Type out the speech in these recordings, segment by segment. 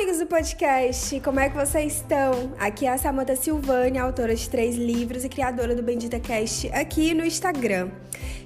amigos do podcast! Como é que vocês estão? Aqui é a Samanta Silvânia, autora de três livros e criadora do Bendita Cast aqui no Instagram.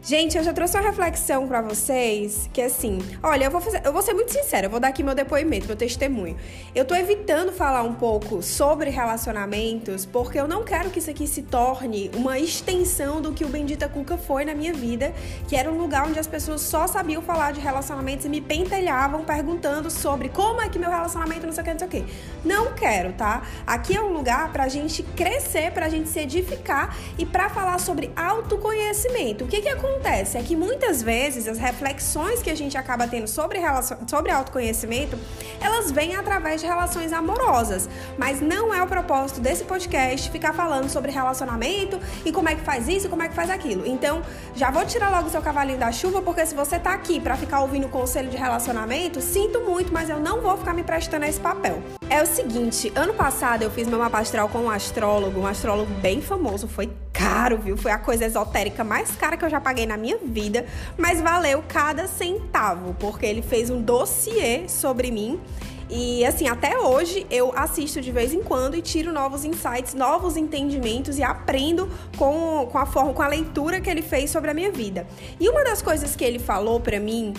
Gente, eu já trouxe uma reflexão para vocês que assim, olha, eu vou fazer, eu vou ser muito sincera, eu vou dar aqui meu depoimento, meu testemunho. Eu tô evitando falar um pouco sobre relacionamentos porque eu não quero que isso aqui se torne uma extensão do que o Bendita Cuca foi na minha vida, que era um lugar onde as pessoas só sabiam falar de relacionamentos e me pentelhavam perguntando sobre como é que meu relacionamento não sei o que, não sei o que. Não quero, tá? Aqui é um lugar pra gente crescer, pra gente se edificar e para falar sobre autoconhecimento. O que que acontece? Acontece é que muitas vezes as reflexões que a gente acaba tendo sobre, sobre autoconhecimento, elas vêm através de relações amorosas. Mas não é o propósito desse podcast ficar falando sobre relacionamento e como é que faz isso como é que faz aquilo. Então, já vou tirar logo o seu cavalinho da chuva, porque se você tá aqui para ficar ouvindo conselho de relacionamento, sinto muito, mas eu não vou ficar me prestando a esse papel. É o seguinte, ano passado eu fiz meu mapa astral com um astrólogo, um astrólogo bem famoso, foi caro, viu? Foi a coisa esotérica mais cara que eu já paguei na minha vida, mas valeu cada centavo, porque ele fez um dossiê sobre mim. E assim, até hoje eu assisto de vez em quando e tiro novos insights, novos entendimentos e aprendo com, com a forma, com a leitura que ele fez sobre a minha vida. E uma das coisas que ele falou para mim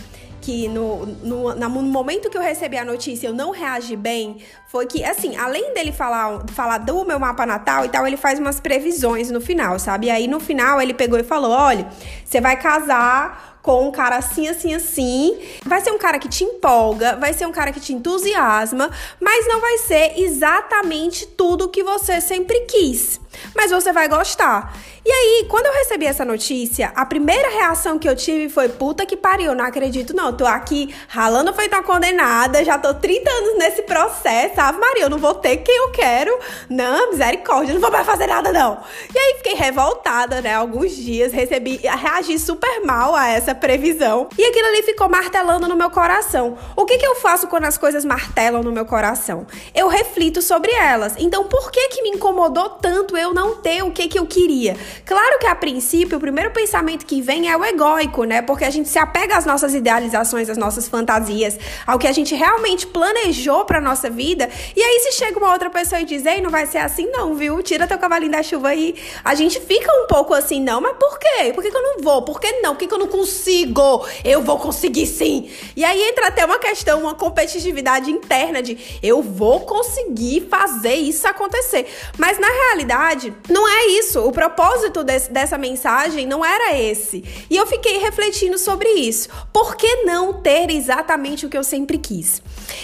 que no, no, no, momento que eu recebi a notícia eu não reagi bem, foi que, assim, além dele falar, falar do meu mapa natal e tal, ele faz umas previsões no final, sabe? E aí no final ele pegou e falou: olha, você vai casar com um cara assim, assim, assim. Vai ser um cara que te empolga, vai ser um cara que te entusiasma, mas não vai ser exatamente tudo que você sempre quis. Mas você vai gostar. E aí, quando eu recebi essa notícia, a primeira reação que eu tive foi: puta que pariu, não acredito, não. Tô aqui ralando feita uma condenada, já tô 30 anos nesse processo. Ave Maria, eu não vou ter quem eu quero. Não, misericórdia, não vou mais fazer nada, não. E aí fiquei revoltada, né? Alguns dias, recebi, reagi super mal a essa previsão. E aquilo ali ficou martelando no meu coração. O que, que eu faço quando as coisas martelam no meu coração? Eu reflito sobre elas. Então, por que que me incomodou tanto eu não ter o que que eu queria? Claro que a princípio o primeiro pensamento que vem é o egóico, né? Porque a gente se apega às nossas idealizações, às nossas fantasias, ao que a gente realmente planejou para nossa vida. E aí se chega uma outra pessoa e diz: "Ei, não vai ser assim não, viu? Tira teu cavalinho da chuva aí". A gente fica um pouco assim, não, mas por quê? Por que, que eu não vou? Por que não? Por que, que eu não consigo? Eu vou conseguir sim. E aí entra até uma questão, uma competitividade interna de eu vou conseguir fazer isso acontecer. Mas na realidade, não é isso. O propósito dessa mensagem não era esse. E eu fiquei refletindo sobre isso. Por que não ter exatamente o que eu sempre quis?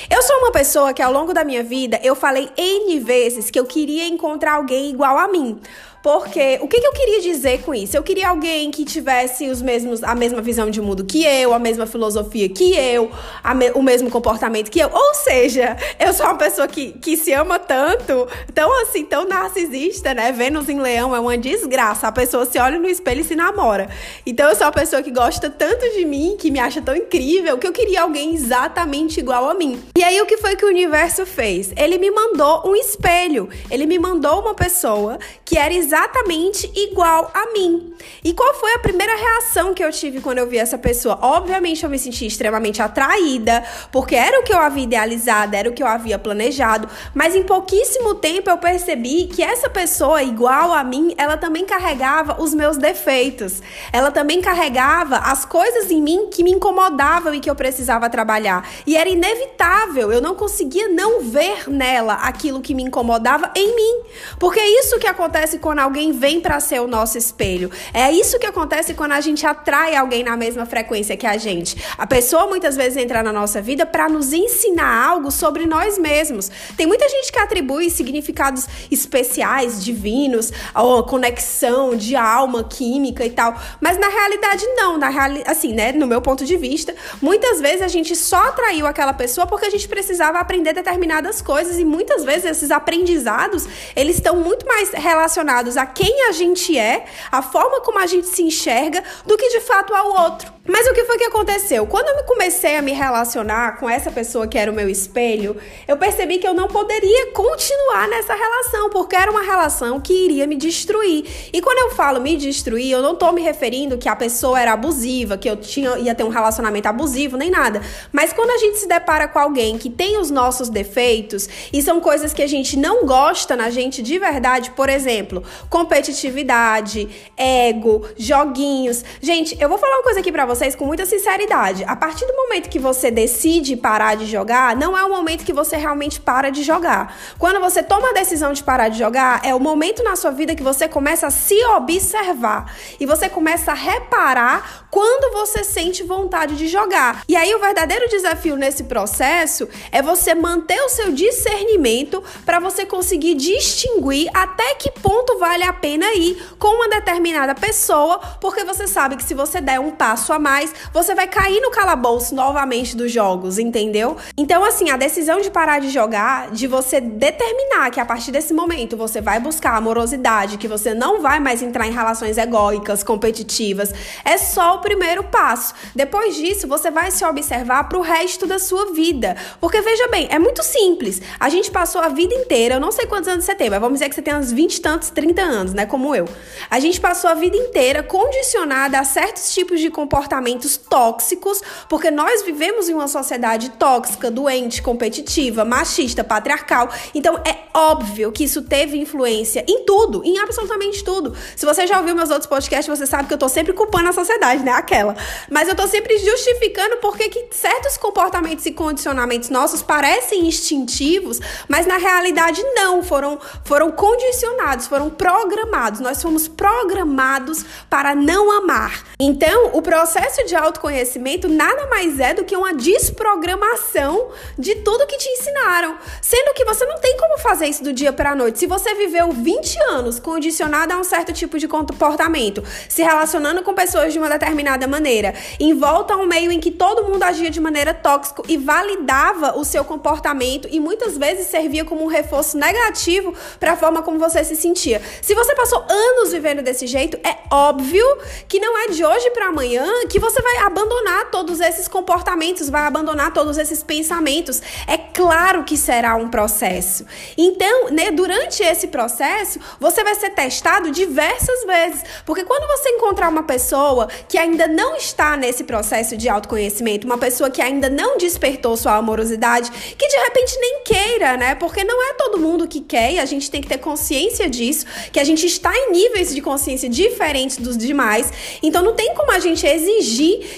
Eu sou uma pessoa que ao longo da minha vida eu falei N vezes que eu queria encontrar alguém igual a mim. Porque o que, que, eu queria dizer com isso? Eu queria alguém que tivesse os mesmos, a mesma visão de mundo que eu, a mesma filosofia que eu, me, o mesmo comportamento que eu. Ou seja, eu sou uma pessoa que, que se ama tanto, tão assim, tão narcisista, né? Vênus em leão é uma desgraça. A pessoa se olha no espelho e se namora. Então eu sou uma pessoa que gosta tanto de mim, que me acha tão incrível, que eu queria alguém exatamente igual a mim. E aí o que foi que o universo fez? Ele me mandou um espelho. Ele me mandou uma pessoa que era exatamente exatamente igual a mim. E qual foi a primeira reação que eu tive quando eu vi essa pessoa? Obviamente eu me senti extremamente atraída, porque era o que eu havia idealizado, era o que eu havia planejado, mas em pouquíssimo tempo eu percebi que essa pessoa igual a mim, ela também carregava os meus defeitos. Ela também carregava as coisas em mim que me incomodavam e que eu precisava trabalhar. E era inevitável, eu não conseguia não ver nela aquilo que me incomodava em mim. Porque é isso que acontece quando alguém vem para ser o nosso espelho. É isso que acontece quando a gente atrai alguém na mesma frequência que a gente. A pessoa muitas vezes entra na nossa vida para nos ensinar algo sobre nós mesmos. Tem muita gente que atribui significados especiais, divinos, ou conexão de alma, química e tal, mas na realidade não, na reali assim, né, no meu ponto de vista, muitas vezes a gente só atraiu aquela pessoa porque a gente precisava aprender determinadas coisas e muitas vezes esses aprendizados, eles estão muito mais relacionados ligados a quem a gente é, a forma como a gente se enxerga, do que de fato ao outro. Mas o que foi que aconteceu? Quando eu comecei a me relacionar com essa pessoa que era o meu espelho, eu percebi que eu não poderia continuar nessa relação, porque era uma relação que iria me destruir. E quando eu falo me destruir, eu não tô me referindo que a pessoa era abusiva, que eu tinha, ia ter um relacionamento abusivo, nem nada. Mas quando a gente se depara com alguém que tem os nossos defeitos e são coisas que a gente não gosta na gente de verdade, por exemplo, competitividade, ego, joguinhos. Gente, eu vou falar uma coisa aqui pra vocês com muita sinceridade. A partir do momento que você decide parar de jogar, não é o momento que você realmente para de jogar. Quando você toma a decisão de parar de jogar, é o momento na sua vida que você começa a se observar e você começa a reparar quando você sente vontade de jogar. E aí o verdadeiro desafio nesse processo é você manter o seu discernimento para você conseguir distinguir até que ponto vale a pena ir com uma determinada pessoa, porque você sabe que se você der um passo a mais, você vai cair no calabouço novamente dos jogos, entendeu? Então, assim, a decisão de parar de jogar, de você determinar que a partir desse momento você vai buscar amorosidade, que você não vai mais entrar em relações egóicas, competitivas, é só o primeiro passo. Depois disso, você vai se observar pro resto da sua vida. Porque veja bem, é muito simples. A gente passou a vida inteira, eu não sei quantos anos você tem, mas vamos dizer que você tem uns 20 e tantos, 30 anos, né? Como eu. A gente passou a vida inteira condicionada a certos tipos de comportamentos tóxicos, porque nós vivemos em uma sociedade tóxica, doente, competitiva, machista, patriarcal. Então é óbvio que isso teve influência em tudo, em absolutamente tudo. Se você já ouviu meus outros podcasts, você sabe que eu tô sempre culpando a sociedade, né? Aquela. Mas eu tô sempre justificando porque que certos comportamentos e condicionamentos nossos parecem instintivos, mas na realidade não, foram, foram condicionados, foram programados. Nós fomos programados para não amar. Então, o processo de autoconhecimento nada mais é do que uma desprogramação de tudo que te ensinaram. Sendo que você não tem como fazer isso do dia para a noite. Se você viveu 20 anos condicionado a um certo tipo de comportamento, se relacionando com pessoas de uma determinada maneira, em volta a um meio em que todo mundo agia de maneira tóxica e validava o seu comportamento e muitas vezes servia como um reforço negativo para a forma como você se sentia. Se você passou anos vivendo desse jeito, é óbvio que não é de hoje para amanhã que você vai abandonar todos esses comportamentos, vai abandonar todos esses pensamentos. É claro que será um processo. Então, né, durante esse processo, você vai ser testado diversas vezes, porque quando você encontrar uma pessoa que ainda não está nesse processo de autoconhecimento, uma pessoa que ainda não despertou sua amorosidade, que de repente nem queira, né? Porque não é todo mundo que quer e a gente tem que ter consciência disso, que a gente está em níveis de consciência diferentes dos demais. Então não tem como a gente exigir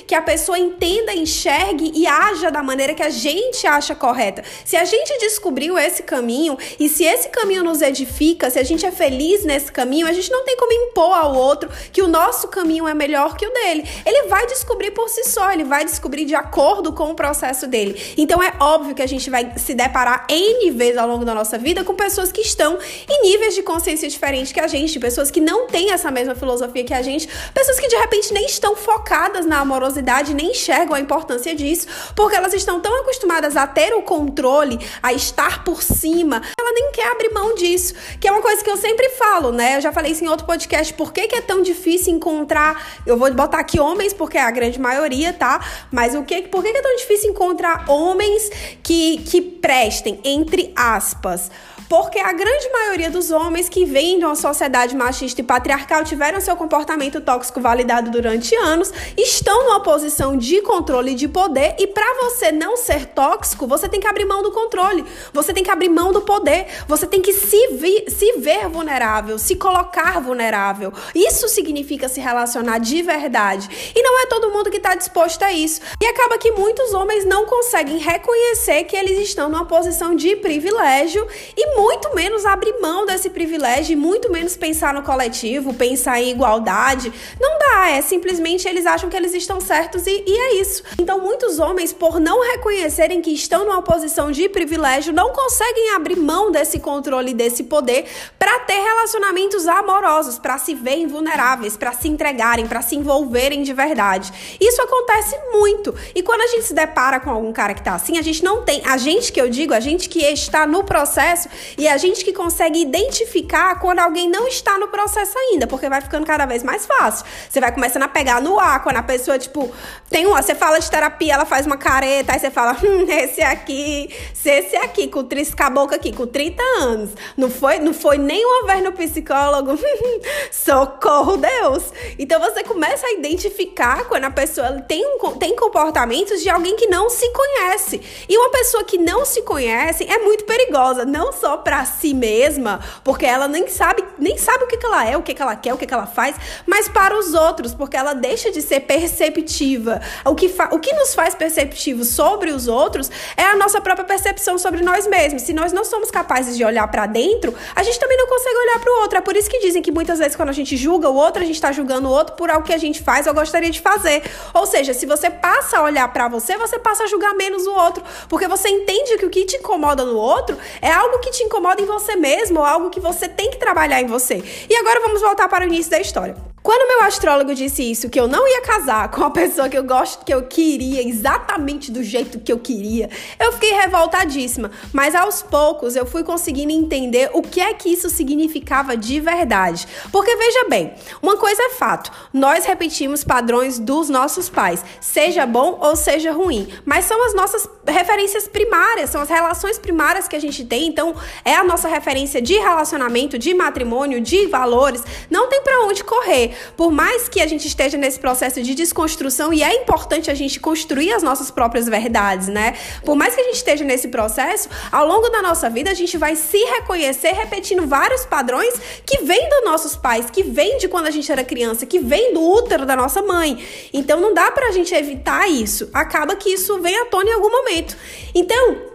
que a pessoa entenda, enxergue e haja da maneira que a gente acha correta. Se a gente descobriu esse caminho e se esse caminho nos edifica, se a gente é feliz nesse caminho, a gente não tem como impor ao outro que o nosso caminho é melhor que o dele. Ele vai descobrir por si só, ele vai descobrir de acordo com o processo dele. Então é óbvio que a gente vai se deparar em níveis ao longo da nossa vida com pessoas que estão em níveis de consciência diferentes que a gente, pessoas que não têm essa mesma filosofia que a gente, pessoas que de repente nem estão focadas na amorosidade, nem enxergam a importância disso, porque elas estão tão acostumadas a ter o controle, a estar por cima, ela nem quer abrir mão disso, que é uma coisa que eu sempre falo, né? Eu já falei isso em outro podcast, por que, que é tão difícil encontrar, eu vou botar aqui homens, porque é a grande maioria, tá? Mas o que, por que, que é tão difícil encontrar homens que, que prestem, entre aspas? Porque a grande maioria dos homens que vêm de uma sociedade machista e patriarcal tiveram seu comportamento tóxico validado durante anos, estão numa posição de controle e de poder, e para você não ser tóxico, você tem que abrir mão do controle, você tem que abrir mão do poder, você tem que se, vi, se ver vulnerável, se colocar vulnerável. Isso significa se relacionar de verdade. E não é todo mundo que está disposto a isso. E acaba que muitos homens não conseguem reconhecer que eles estão numa posição de privilégio e muito menos abrir mão desse privilégio, muito menos pensar no coletivo, pensar em igualdade. Não dá, é simplesmente eles acham que eles estão certos e, e é isso. Então, muitos homens, por não reconhecerem que estão numa posição de privilégio, não conseguem abrir mão desse controle, desse poder, para ter relacionamentos amorosos, para se verem vulneráveis, para se entregarem, para se envolverem de verdade. Isso acontece muito. E quando a gente se depara com algum cara que tá assim, a gente não tem. A gente que eu digo, a gente que está no processo e a gente que consegue identificar quando alguém não está no processo ainda, porque vai ficando cada vez mais fácil. Você vai começando a pegar no ar, quando a pessoa, tipo, tem uma. Você fala de terapia, ela faz uma careta, aí você fala, hum, esse aqui, se esse aqui, com três caboclo aqui, com 30 anos, não foi, não foi nem uma vez no psicólogo, socorro Deus. Então você começa a identificar quando a pessoa tem, um, tem comportamentos de alguém que não se conhece. E uma pessoa que não se conhece é muito perigosa, não só para si mesma, porque ela nem sabe, nem sabe o que, que ela é, o que, que ela quer, o que, que ela faz, mas para os outros, porque ela deixa de ser perceptiva. O que, o que nos faz perceptivos sobre os outros é a nossa própria percepção sobre nós mesmos. Se nós não somos capazes de olhar para dentro, a gente também não consegue olhar para o outro. É por isso que dizem que muitas vezes quando a gente julga o outro, a gente está julgando o outro por algo que a gente faz ou gostaria de fazer. Ou seja, se você passa a olhar para você, você passa a julgar menos o outro, porque você entende que o que te incomoda no outro é algo que te incomoda em você mesmo, ou algo que você tem que trabalhar em você. E agora vamos voltar para o início da história. Quando meu astrólogo disse isso, que eu não ia casar com a pessoa que eu gosto, que eu queria, exatamente do jeito que eu queria, eu fiquei revoltadíssima. Mas aos poucos eu fui conseguindo entender o que é que isso significava de verdade. Porque veja bem, uma coisa é fato: nós repetimos padrões dos nossos pais, seja bom ou seja ruim, mas são as nossas referências primárias, são as relações primárias que a gente tem, então é a nossa referência de relacionamento, de matrimônio, de valores, não tem para onde correr. Por mais que a gente esteja nesse processo de desconstrução, e é importante a gente construir as nossas próprias verdades, né? Por mais que a gente esteja nesse processo, ao longo da nossa vida a gente vai se reconhecer repetindo vários padrões que vêm dos nossos pais, que vêm de quando a gente era criança, que vêm do útero da nossa mãe. Então não dá pra gente evitar isso. Acaba que isso vem à tona em algum momento. Então,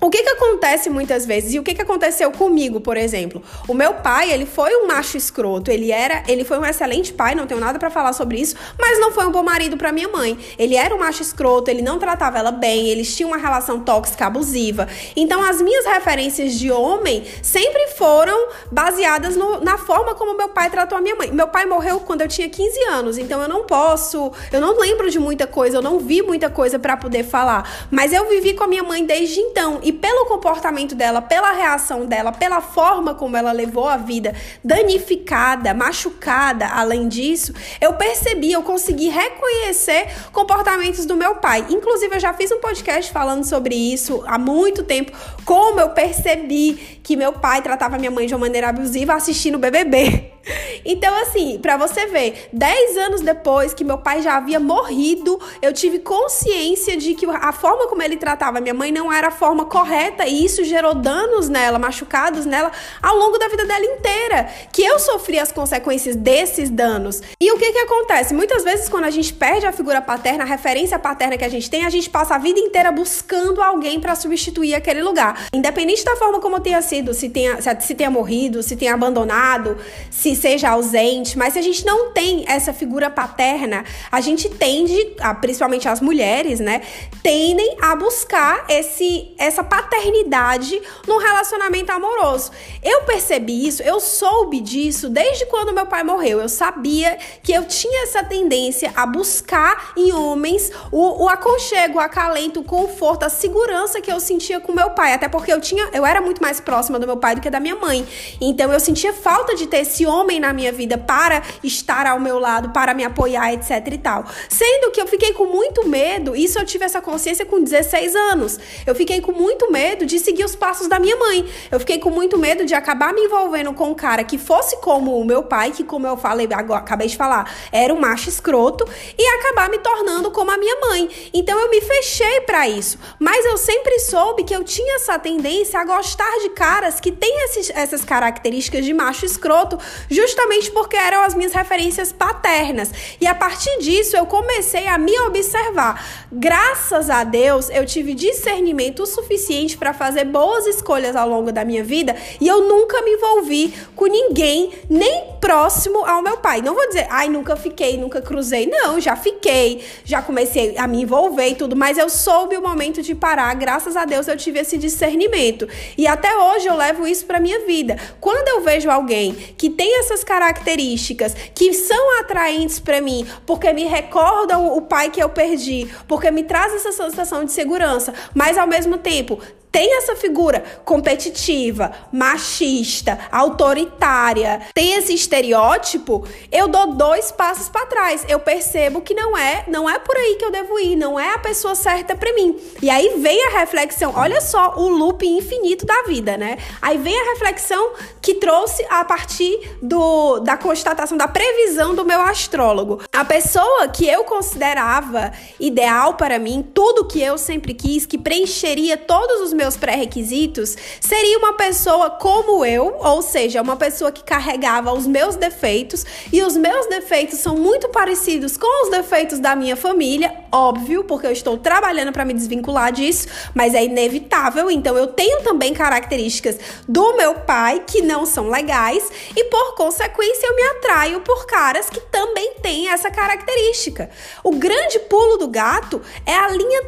o que que acontece muitas vezes e o que que aconteceu comigo, por exemplo? O meu pai, ele foi um macho escroto, ele era, ele foi um excelente pai, não tenho nada para falar sobre isso, mas não foi um bom marido para minha mãe. Ele era um macho escroto, ele não tratava ela bem, eles tinham uma relação tóxica, abusiva. Então as minhas referências de homem sempre foram baseadas no, na forma como meu pai tratou a minha mãe. Meu pai morreu quando eu tinha 15 anos, então eu não posso, eu não lembro de muita coisa, eu não vi muita coisa para poder falar, mas eu vivi com a minha mãe desde então e pelo comportamento dela, pela reação dela, pela forma como ela levou a vida danificada, machucada, além disso, eu percebi, eu consegui reconhecer comportamentos do meu pai. Inclusive, eu já fiz um podcast falando sobre isso há muito tempo, como eu percebi que meu pai tratava minha mãe de uma maneira abusiva assistindo o BBB. Então, assim, para você ver, 10 anos depois que meu pai já havia morrido, eu tive consciência de que a forma como ele tratava minha mãe não era a forma correta e isso gerou danos nela, machucados nela ao longo da vida dela inteira, que eu sofri as consequências desses danos. E o que que acontece? Muitas vezes quando a gente perde a figura paterna, a referência paterna que a gente tem, a gente passa a vida inteira buscando alguém para substituir aquele lugar. Independente da forma como tenha sido, se tenha, se tenha morrido, se tenha abandonado, se seja ausente, mas se a gente não tem essa figura paterna, a gente tende, principalmente as mulheres, né, tendem a buscar esse, essa paternidade no relacionamento amoroso. Eu percebi isso, eu soube disso desde quando meu pai morreu. Eu sabia que eu tinha essa tendência a buscar em homens o, o aconchego, o acalento, o conforto, a segurança que eu sentia com meu pai, até porque eu tinha, eu era muito mais próxima do meu pai do que da minha mãe. Então eu sentia falta de ter esse homem homem na minha vida para estar ao meu lado, para me apoiar, etc e tal. Sendo que eu fiquei com muito medo, isso eu tive essa consciência com 16 anos. Eu fiquei com muito medo de seguir os passos da minha mãe. Eu fiquei com muito medo de acabar me envolvendo com um cara que fosse como o meu pai, que como eu falei, agora, acabei de falar, era um macho escroto, e acabar me tornando como a minha mãe. Então eu me fechei para isso. Mas eu sempre soube que eu tinha essa tendência a gostar de caras que têm esses, essas características de macho escroto, justamente porque eram as minhas referências paternas. E a partir disso eu comecei a me observar. Graças a Deus, eu tive discernimento suficiente para fazer boas escolhas ao longo da minha vida e eu nunca me envolvi com ninguém, nem próximo ao meu pai. Não vou dizer, ai, nunca fiquei, nunca cruzei. Não, já fiquei, já comecei a me envolver e tudo, mas eu soube o momento de parar. Graças a Deus eu tive esse discernimento. E até hoje eu levo isso para minha vida. Quando eu vejo alguém que tem essas características que são atraentes para mim, porque me recordam o pai que eu perdi, porque me traz essa sensação de segurança, mas ao mesmo tempo tem essa figura competitiva, machista, autoritária, tem esse estereótipo, eu dou dois passos para trás. Eu percebo que não é, não é por aí que eu devo ir, não é a pessoa certa para mim. E aí vem a reflexão, olha só o loop infinito da vida, né? Aí vem a reflexão que trouxe a partir do, da constatação da previsão do meu astrólogo. A pessoa que eu considerava ideal para mim, tudo que eu sempre quis, que preencheria todos os meus pré-requisitos, seria uma pessoa como eu, ou seja, uma pessoa que carregava os meus defeitos, e os meus defeitos são muito parecidos com os defeitos da minha família, óbvio, porque eu estou trabalhando para me desvincular disso, mas é inevitável, então eu tenho também características do meu pai que não são legais, e por consequência eu me atraio por caras que também têm essa característica. O grande pulo do gato é a linha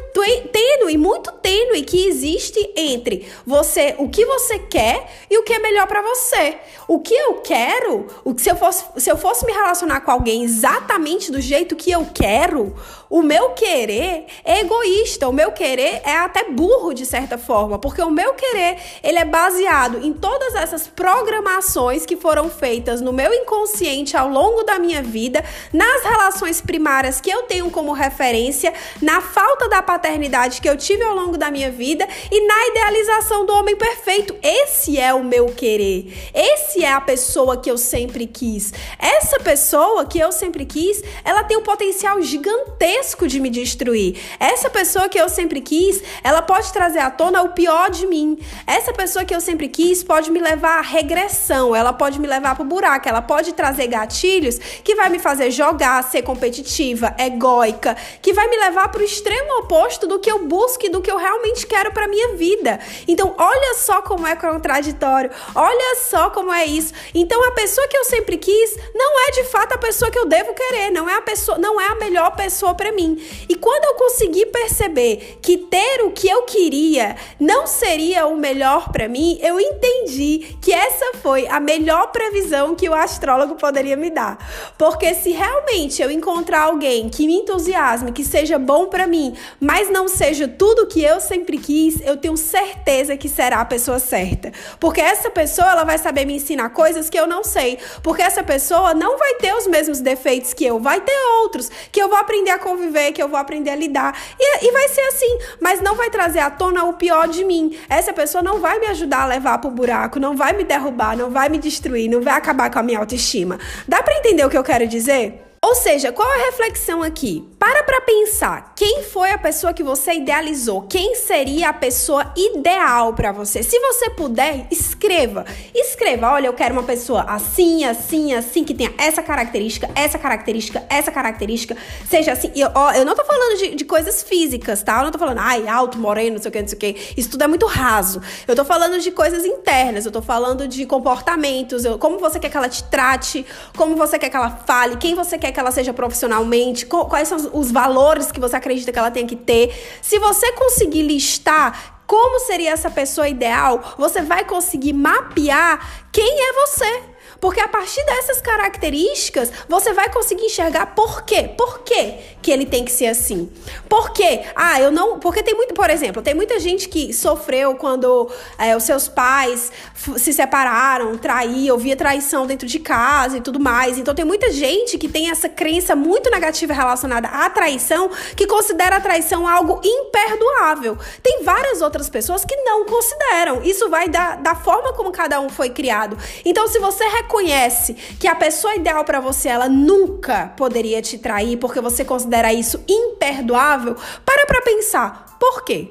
tênue, muito tênue que existe entre você, o que você quer e o que é melhor para você. O que eu quero, o que se eu fosse, se eu fosse me relacionar com alguém exatamente do jeito que eu quero, o meu querer é egoísta, o meu querer é até burro de certa forma, porque o meu querer, ele é baseado em todas essas programações que foram feitas no meu inconsciente ao longo da minha vida, nas relações primárias que eu tenho como referência, na falta da paternidade que eu tive ao longo da minha vida e na idealização do homem perfeito. Esse é o meu querer. Esse é a pessoa que eu sempre quis. Essa pessoa que eu sempre quis, ela tem um potencial gigantesco de me destruir. Essa pessoa que eu sempre quis, ela pode trazer à tona o pior de mim. Essa pessoa que eu sempre quis pode me levar à regressão, ela pode me levar pro buraco, ela pode trazer gatilhos que vai me fazer jogar, ser competitiva, egóica, que vai me levar pro extremo oposto do que eu busco e do que eu realmente quero para minha vida. Então, olha só como é contraditório. Olha só como é isso. Então, a pessoa que eu sempre quis não é de pessoa que eu devo querer, não é a pessoa, não é a melhor pessoa para mim. E quando eu consegui perceber que ter o que eu queria não seria o melhor para mim, eu entendi que essa foi a melhor previsão que o astrólogo poderia me dar. Porque se realmente eu encontrar alguém que me entusiasme, que seja bom para mim, mas não seja tudo que eu sempre quis, eu tenho certeza que será a pessoa certa. Porque essa pessoa ela vai saber me ensinar coisas que eu não sei. Porque essa pessoa não vai ter os mesmos defeitos que eu, vai ter outros que eu vou aprender a conviver, que eu vou aprender a lidar. E, e vai ser assim, mas não vai trazer à tona o pior de mim. Essa pessoa não vai me ajudar a levar pro buraco, não vai me derrubar, não vai me destruir, não vai acabar com a minha autoestima. Dá para entender o que eu quero dizer? Ou seja, qual a reflexão aqui? Para para pensar, quem foi a pessoa que você idealizou? Quem seria a pessoa ideal para você? Se você puder, escreva. Escreva, olha, eu quero uma pessoa assim, assim, assim, que tenha essa característica, essa característica, essa característica, seja assim. Eu, ó, eu não tô falando de, de, coisas físicas, tá? Eu não tô falando, ai, alto, moreno, não sei o que, não sei o que. Isso tudo é muito raso. Eu tô falando de coisas internas, eu tô falando de comportamentos, eu, como você quer que ela te trate, como você quer que ela fale, quem você quer que ela seja profissionalmente, quais são os valores que você acredita que ela tem que ter. Se você conseguir listar como seria essa pessoa ideal, você vai conseguir mapear quem é você. Porque a partir dessas características, você vai conseguir enxergar por quê? Por quê que ele tem que ser assim? Por quê? Ah, eu não. Porque tem muito, por exemplo, tem muita gente que sofreu quando é, os seus pais se separaram, traíam, via traição dentro de casa e tudo mais. Então tem muita gente que tem essa crença muito negativa relacionada à traição, que considera a traição algo imperdoável. Tem várias outras pessoas que não consideram. Isso vai da, da forma como cada um foi criado. Então, se você reconhece que a pessoa ideal para você ela nunca poderia te trair porque você considera isso imperdoável, para para pensar, por quê?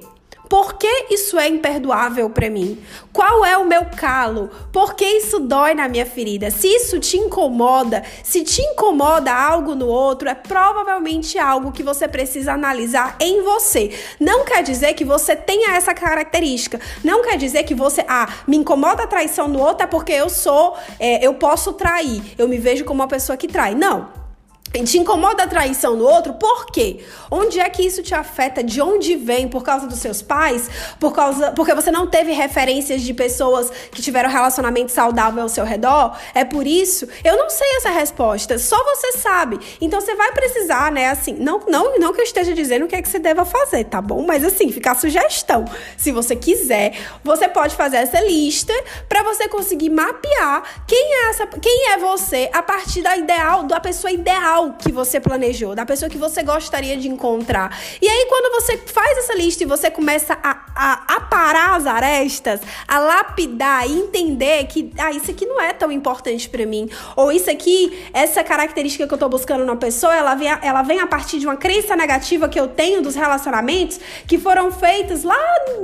Por que isso é imperdoável para mim? Qual é o meu calo? Por que isso dói na minha ferida? Se isso te incomoda, se te incomoda algo no outro, é provavelmente algo que você precisa analisar em você. Não quer dizer que você tenha essa característica. Não quer dizer que você, ah, me incomoda a traição no outro é porque eu sou, é, eu posso trair. Eu me vejo como uma pessoa que trai. Não te incomoda a traição do outro, por quê? Onde é que isso te afeta? De onde vem? Por causa dos seus pais? Por causa porque você não teve referências de pessoas que tiveram relacionamento saudável ao seu redor? É por isso? Eu não sei essa resposta, só você sabe. Então você vai precisar, né, assim, não não não que eu esteja dizendo o que é que você deva fazer, tá bom? Mas assim, fica a sugestão. Se você quiser, você pode fazer essa lista para você conseguir mapear quem é essa, quem é você a partir da ideal, da pessoa ideal ideal que você planejou, da pessoa que você gostaria de encontrar. E aí, quando você faz essa lista e você começa a, a, as arestas, a lapidar e entender que, ah, isso aqui não é tão importante para mim, ou isso aqui, essa característica que eu tô buscando na pessoa, ela vem, ela vem a partir de uma crença negativa que eu tenho dos relacionamentos que foram feitos lá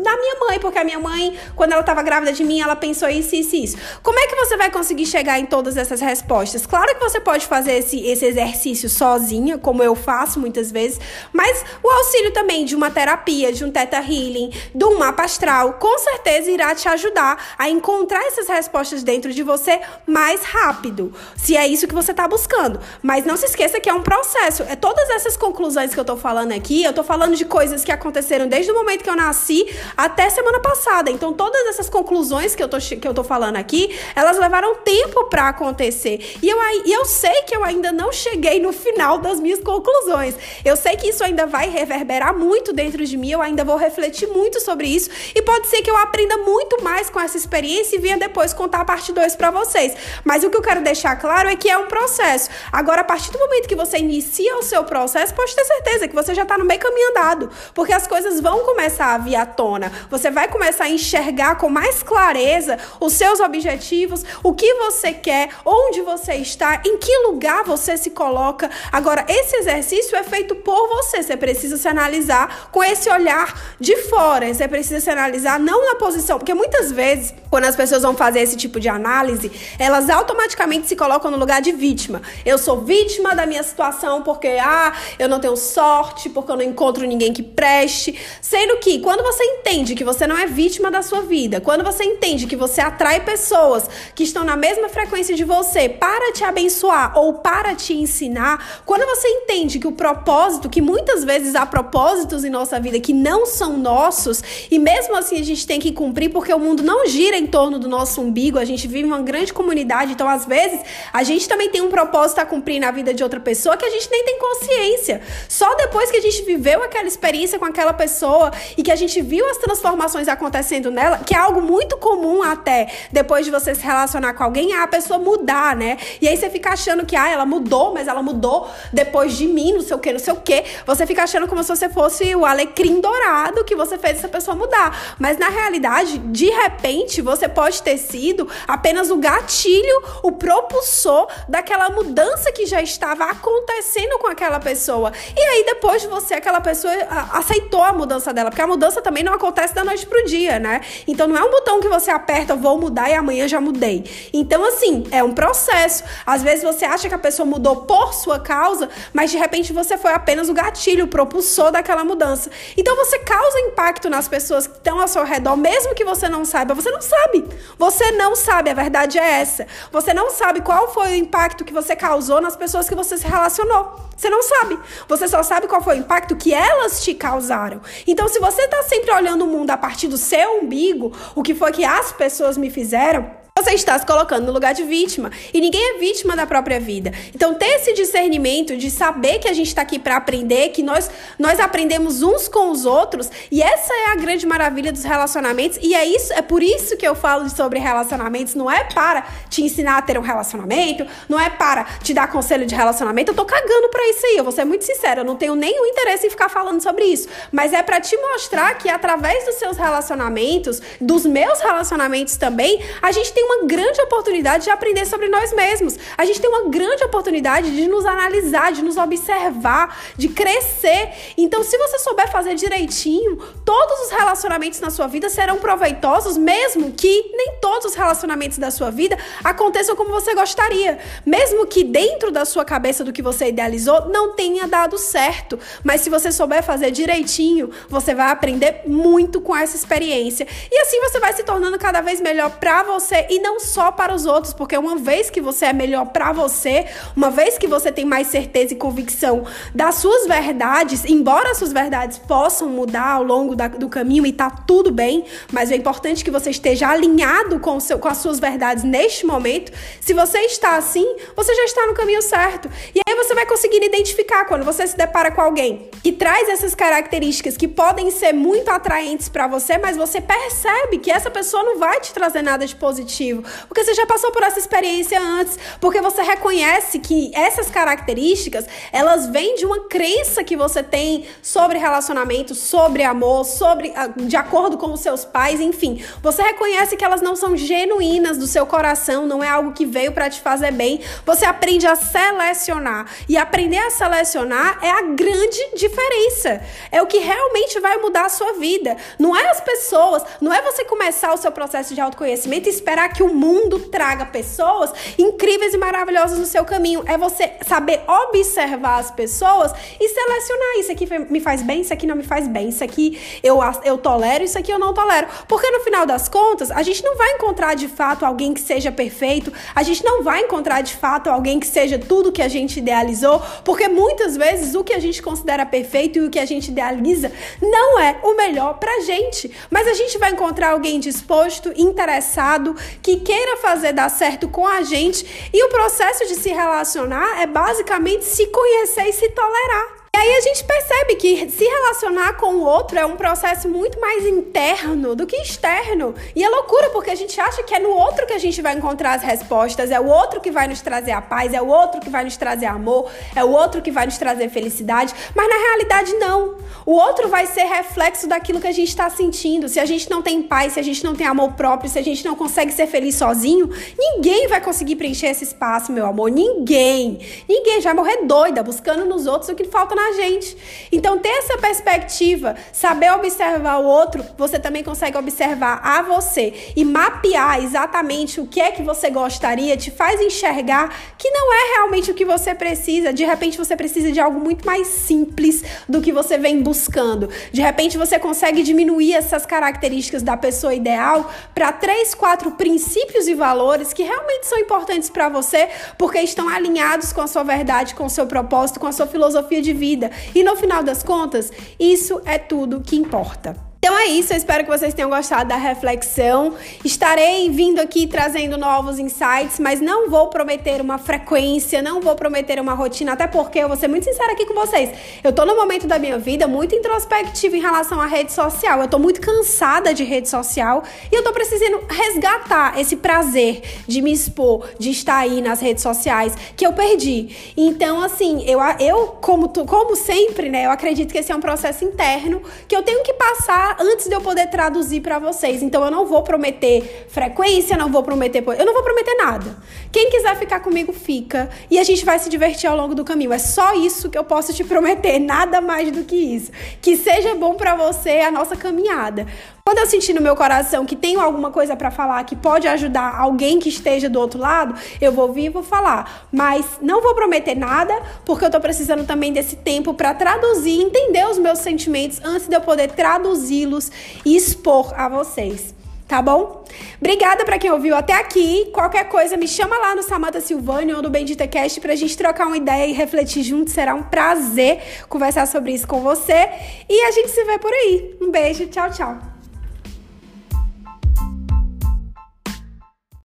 na minha mãe, porque a minha mãe, quando ela tava grávida de mim, ela pensou isso, isso, isso. Como é que você vai conseguir chegar em todas essas respostas? Claro que você pode fazer esse, esse exercício exercício sozinha, como eu faço muitas vezes, mas o auxílio também de uma terapia, de um teta healing, de um mapa astral, com certeza irá te ajudar a encontrar essas respostas dentro de você mais rápido, se é isso que você está buscando. Mas não se esqueça que é um processo. É todas essas conclusões que eu tô falando aqui, eu tô falando de coisas que aconteceram desde o momento que eu nasci até semana passada. Então todas essas conclusões que eu tô, que eu tô falando aqui, elas levaram tempo para acontecer. E eu, e eu sei que eu ainda não cheguei cheguei no final das minhas conclusões. Eu sei que isso ainda vai reverberar muito dentro de mim, eu ainda vou refletir muito sobre isso e pode ser que eu aprenda muito mais com essa experiência e venha depois contar a parte 2 para vocês. Mas o que eu quero deixar claro é que é um processo. Agora, a partir do momento que você inicia o seu processo, pode ter certeza que você já está no meio caminho andado, porque as coisas vão começar a vir à tona. Você vai começar a enxergar com mais clareza os seus objetivos, o que você quer, onde você está, em que lugar você se coloca coloca. Agora, esse exercício é feito por você. Você precisa se analisar com esse olhar de fora. Você precisa se analisar não na posição, porque muitas vezes, quando as pessoas vão fazer esse tipo de análise, elas automaticamente se colocam no lugar de vítima. Eu sou vítima da minha situação porque ah, eu não tenho sorte, porque eu não encontro ninguém que preste. Sendo que quando você entende que você não é vítima da sua vida, quando você entende que você atrai pessoas que estão na mesma frequência de você para te abençoar ou para te ensinar ensinar, quando você entende que o propósito, que muitas vezes há propósitos em nossa vida que não são nossos, e mesmo assim a gente tem que cumprir porque o mundo não gira em torno do nosso umbigo, a gente vive uma grande comunidade, então às vezes a gente também tem um propósito a cumprir na vida de outra pessoa que a gente nem tem consciência. Só depois que a gente viveu aquela experiência com aquela pessoa e que a gente viu as transformações acontecendo nela, que é algo muito comum até depois de você se relacionar com alguém, é a pessoa mudar, né? E aí você fica achando que ah, ela mudou, mas ela mudou depois de mim, não sei o que, não sei o que. Você fica achando como se você fosse o alecrim dourado que você fez essa pessoa mudar. Mas na realidade, de repente, você pode ter sido apenas o gatilho, o propulsor daquela mudança que já estava acontecendo com aquela pessoa. E aí, depois de você, aquela pessoa aceitou a mudança dela, porque a mudança também não acontece da noite pro dia, né? Então não é um botão que você aperta, vou mudar e amanhã já mudei. Então, assim, é um processo. Às vezes você acha que a pessoa mudou por sua causa, mas de repente você foi apenas o gatilho, o propulsor daquela mudança. Então você causa impacto nas pessoas que estão ao seu redor, mesmo que você não saiba. Você não sabe. Você não sabe, a verdade é essa. Você não sabe qual foi o impacto que você causou nas pessoas que você se relacionou. Você não sabe. Você só sabe qual foi o impacto que elas te causaram. Então, se você está sempre olhando o mundo a partir do seu umbigo, o que foi que as pessoas me fizeram, você está se colocando no lugar de vítima. E ninguém é vítima da própria vida. Então, ter esse discernimento de saber que a gente está aqui para aprender, que nós, nós aprendemos uns com os outros. E essa é a grande maravilha dos relacionamentos. E é, isso, é por isso que eu falo sobre relacionamentos. Não é para te ensinar a ter um relacionamento, não é para te dar conselho de relacionamento. Eu tô cagando para isso aí. Eu vou ser muito sincera. Eu não tenho nenhum interesse em ficar falando sobre isso. Mas é para te mostrar que através dos seus relacionamentos, dos meus relacionamentos também, a gente tem uma grande oportunidade de aprender sobre nós mesmos. A gente tem uma grande oportunidade de nos analisar, de nos observar, de crescer. Então, se você souber fazer direitinho, todos os relacionamentos na sua vida serão proveitosos, mesmo que nem todos os relacionamentos da sua vida aconteçam como você gostaria. Mesmo que dentro da sua cabeça do que você idealizou não tenha dado certo. Mas se você souber fazer direitinho, você vai aprender muito com essa experiência. E assim você vai se tornando cada vez melhor para você e não só para os outros, porque uma vez que você é melhor para você, uma vez que você tem mais certeza e convicção das suas verdades, embora as suas verdades possam mudar ao longo da, do caminho e tá tudo bem, mas é importante que você esteja alinhado com, seu, com as suas verdades neste momento. Se você está assim, você já está no caminho certo. E aí você vai conseguir identificar quando você se depara com alguém que traz essas características que podem ser muito atraentes para você, mas você percebe que essa pessoa não vai te trazer nada de positivo, porque você já passou por essa experiência antes, porque você reconhece que essas características, elas vêm de uma crença que você tem sobre relacionamento, sobre amor, sobre ah, de acordo com os seus pais, enfim. Você reconhece que elas não são genuínas do seu coração, não é algo que veio para te fazer bem. Você aprende a selecionar. E aprender a selecionar é a grande diferença. É o que realmente vai mudar a sua vida. Não é as pessoas, não é você começar o seu processo de autoconhecimento e esperar que o mundo traga pessoas incríveis e maravilhosas no seu caminho. É você saber observar as pessoas e selecionar. Isso aqui me faz bem, isso aqui não me faz bem, isso aqui eu, eu tolero, isso aqui eu não tolero. Porque no final das contas, a gente não vai encontrar de fato alguém que seja perfeito, a gente não vai encontrar de fato alguém que seja tudo que a gente idealizou, porque muitas vezes o que a gente considera perfeito e o que a gente idealiza não é o melhor pra gente. Mas a gente vai encontrar alguém disposto, interessado, que queira fazer dar certo com a gente, e o processo de se relacionar é basicamente se conhecer e se tolerar. E aí a gente percebe que se relacionar com o outro é um processo muito mais interno do que externo. E é loucura, porque a gente acha que é no outro que a gente vai encontrar as respostas, é o outro que vai nos trazer a paz, é o outro que vai nos trazer amor, é o outro que vai nos trazer felicidade. Mas na realidade, não. O outro vai ser reflexo daquilo que a gente está sentindo. Se a gente não tem paz, se a gente não tem amor próprio, se a gente não consegue ser feliz sozinho, ninguém vai conseguir preencher esse espaço, meu amor. Ninguém. Ninguém vai morrer doida buscando nos outros o que falta na gente. Então, ter essa perspectiva, saber observar o outro, você também consegue observar a você e mapear exatamente o que é que você gostaria, te faz enxergar que não é realmente o que você precisa. De repente, você precisa de algo muito mais simples do que você vem buscando. De repente, você consegue diminuir essas características da pessoa ideal para três, quatro princípios e valores que realmente são importantes para você, porque estão alinhados com a sua verdade, com o seu propósito, com a sua filosofia de vida vida. E no final das contas, isso é tudo que importa. Então é isso, eu espero que vocês tenham gostado da reflexão. Estarei vindo aqui trazendo novos insights, mas não vou prometer uma frequência, não vou prometer uma rotina, até porque eu vou ser muito sincera aqui com vocês. Eu tô no momento da minha vida muito introspectiva em relação à rede social. Eu tô muito cansada de rede social e eu tô precisando resgatar esse prazer de me expor, de estar aí nas redes sociais que eu perdi. Então, assim, eu, eu como, como sempre, né, eu acredito que esse é um processo interno que eu tenho que passar antes de eu poder traduzir para vocês. Então eu não vou prometer frequência, não vou prometer, eu não vou prometer nada. Quem quiser ficar comigo fica e a gente vai se divertir ao longo do caminho. É só isso que eu posso te prometer, nada mais do que isso. Que seja bom para você a nossa caminhada. Quando eu sentir no meu coração que tenho alguma coisa para falar que pode ajudar alguém que esteja do outro lado, eu vou vir e vou falar. Mas não vou prometer nada, porque eu tô precisando também desse tempo para traduzir, entender os meus sentimentos antes de eu poder traduzi-los e expor a vocês tá bom? Obrigada para quem ouviu até aqui. Qualquer coisa, me chama lá no Samanta Silvani ou no Bendita Cast pra gente trocar uma ideia e refletir juntos. Será um prazer conversar sobre isso com você. E a gente se vê por aí. Um beijo, tchau, tchau.